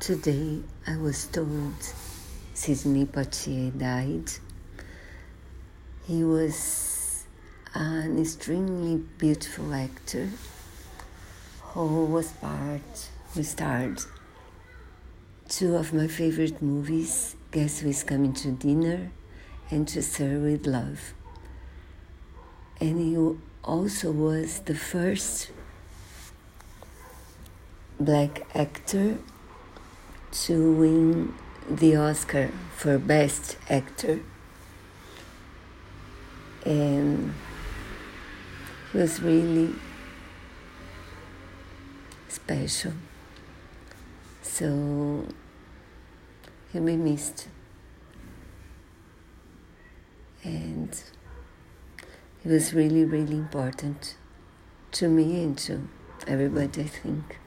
Today I was told Sidney Poitier died. He was an extremely beautiful actor who was part, who starred two of my favorite movies, Guess Who's Coming to Dinner and To Sir with Love. And he also was the first black actor to win the Oscar for Best Actor. And he was really special. So he'll be missed. And it was really, really important to me and to everybody, I think.